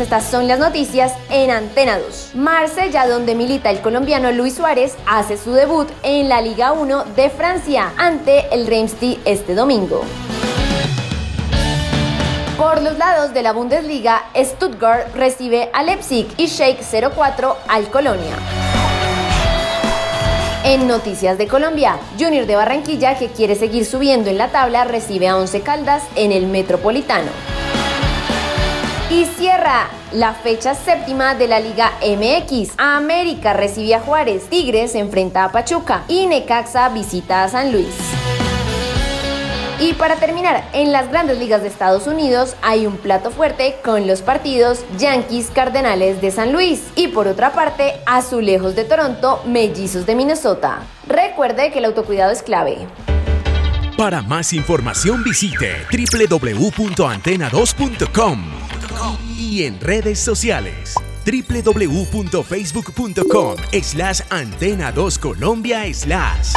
Estas son las noticias en Antena 2. Marsella, donde milita el colombiano Luis Suárez, hace su debut en la Liga 1 de Francia ante el Reims este domingo. Por los lados de la Bundesliga, Stuttgart recibe a Leipzig y Shake 04 al Colonia. En Noticias de Colombia, Junior de Barranquilla, que quiere seguir subiendo en la tabla, recibe a Once Caldas en el Metropolitano. Y cierra la fecha séptima de la Liga MX. América recibe a Juárez, Tigres enfrenta a Pachuca y Necaxa visita a San Luis. Y para terminar, en las grandes ligas de Estados Unidos hay un plato fuerte con los partidos Yankees Cardenales de San Luis y por otra parte Azulejos de Toronto, Mellizos de Minnesota. Recuerde que el autocuidado es clave. Para más información visite www.antena2.com y en redes sociales. www.facebook.com slash antena2colombia slash